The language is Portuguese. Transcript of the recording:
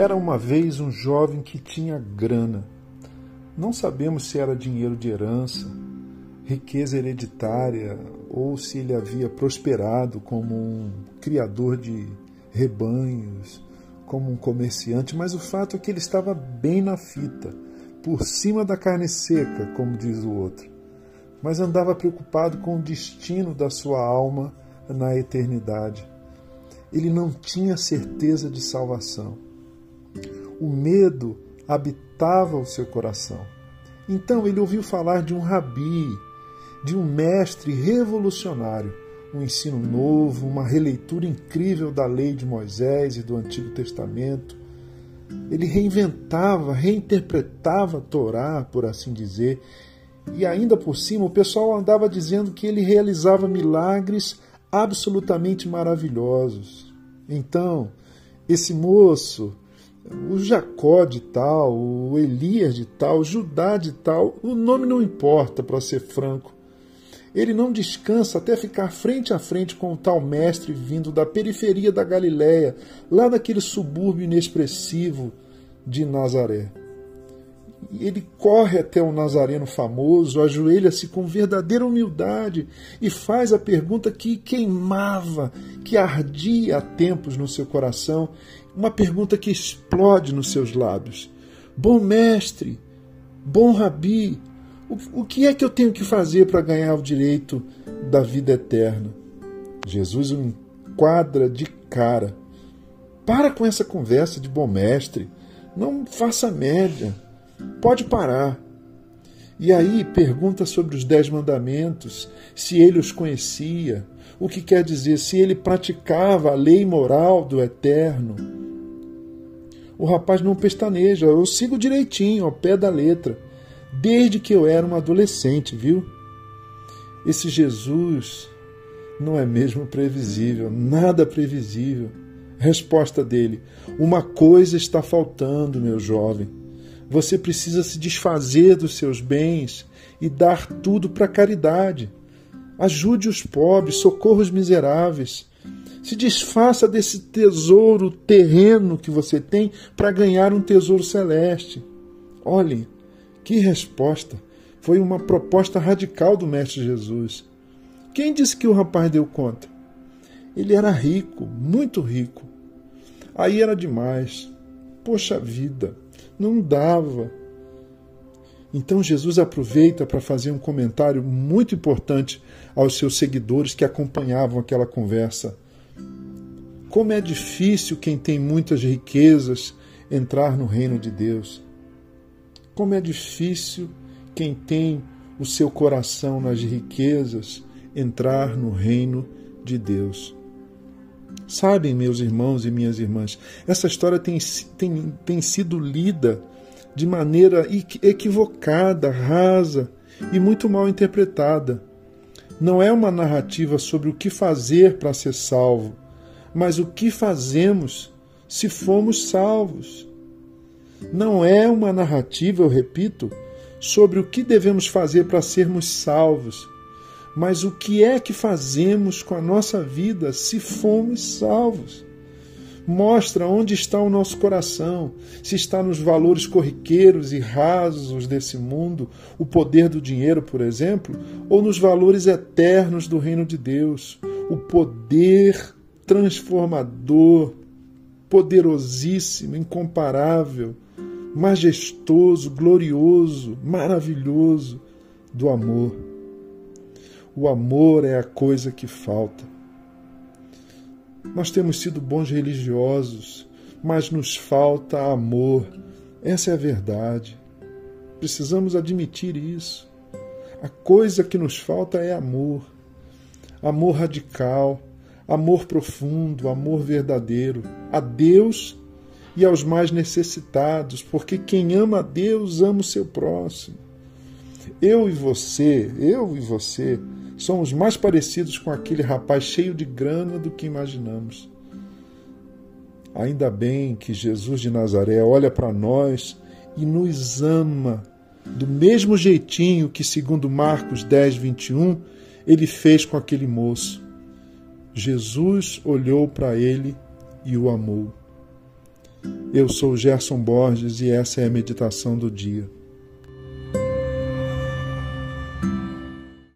Era uma vez um jovem que tinha grana. Não sabemos se era dinheiro de herança, riqueza hereditária ou se ele havia prosperado como um criador de rebanhos, como um comerciante, mas o fato é que ele estava bem na fita, por cima da carne seca, como diz o outro. Mas andava preocupado com o destino da sua alma na eternidade. Ele não tinha certeza de salvação o medo habitava o seu coração. Então ele ouviu falar de um rabi, de um mestre revolucionário, um ensino novo, uma releitura incrível da lei de Moisés e do Antigo Testamento. Ele reinventava, reinterpretava a Torá, por assim dizer, e ainda por cima o pessoal andava dizendo que ele realizava milagres absolutamente maravilhosos. Então, esse moço o Jacó de tal, o Elias de tal, o Judá de tal, o nome não importa, para ser franco. Ele não descansa até ficar frente a frente com o tal mestre vindo da periferia da Galiléia, lá daquele subúrbio inexpressivo de Nazaré. Ele corre até o nazareno famoso, ajoelha-se com verdadeira humildade e faz a pergunta que queimava, que ardia há tempos no seu coração uma pergunta que explode nos seus lábios. Bom mestre, bom rabi, o, o que é que eu tenho que fazer para ganhar o direito da vida eterna? Jesus o enquadra de cara. Para com essa conversa de bom mestre. Não faça média. Pode parar. E aí pergunta sobre os dez mandamentos, se ele os conhecia, o que quer dizer se ele praticava a lei moral do eterno. O rapaz não pestaneja, eu sigo direitinho, ao pé da letra, desde que eu era um adolescente, viu? Esse Jesus não é mesmo previsível, nada previsível. Resposta dele: Uma coisa está faltando, meu jovem. Você precisa se desfazer dos seus bens e dar tudo para a caridade. Ajude os pobres, socorra os miseráveis. Se desfaça desse tesouro terreno que você tem para ganhar um tesouro celeste. Olhe, que resposta! Foi uma proposta radical do Mestre Jesus. Quem disse que o rapaz deu conta? Ele era rico, muito rico. Aí era demais. Poxa vida, não dava. Então Jesus aproveita para fazer um comentário muito importante aos seus seguidores que acompanhavam aquela conversa. Como é difícil quem tem muitas riquezas entrar no reino de Deus. Como é difícil quem tem o seu coração nas riquezas entrar no reino de Deus. Sabem, meus irmãos e minhas irmãs, essa história tem, tem, tem sido lida de maneira equivocada, rasa e muito mal interpretada. Não é uma narrativa sobre o que fazer para ser salvo, mas o que fazemos se fomos salvos. Não é uma narrativa, eu repito, sobre o que devemos fazer para sermos salvos, mas o que é que fazemos com a nossa vida se fomos salvos mostra onde está o nosso coração, se está nos valores corriqueiros e rasos desse mundo, o poder do dinheiro, por exemplo, ou nos valores eternos do reino de Deus, o poder transformador, poderosíssimo, incomparável, majestoso, glorioso, maravilhoso do amor. O amor é a coisa que falta. Nós temos sido bons religiosos, mas nos falta amor. Essa é a verdade. Precisamos admitir isso. A coisa que nos falta é amor. Amor radical, amor profundo, amor verdadeiro a Deus e aos mais necessitados, porque quem ama a Deus ama o seu próximo. Eu e você, eu e você, somos mais parecidos com aquele rapaz cheio de grana do que imaginamos. Ainda bem que Jesus de Nazaré olha para nós e nos ama do mesmo jeitinho que, segundo Marcos 10, 21, ele fez com aquele moço. Jesus olhou para ele e o amou. Eu sou Gerson Borges e essa é a meditação do dia.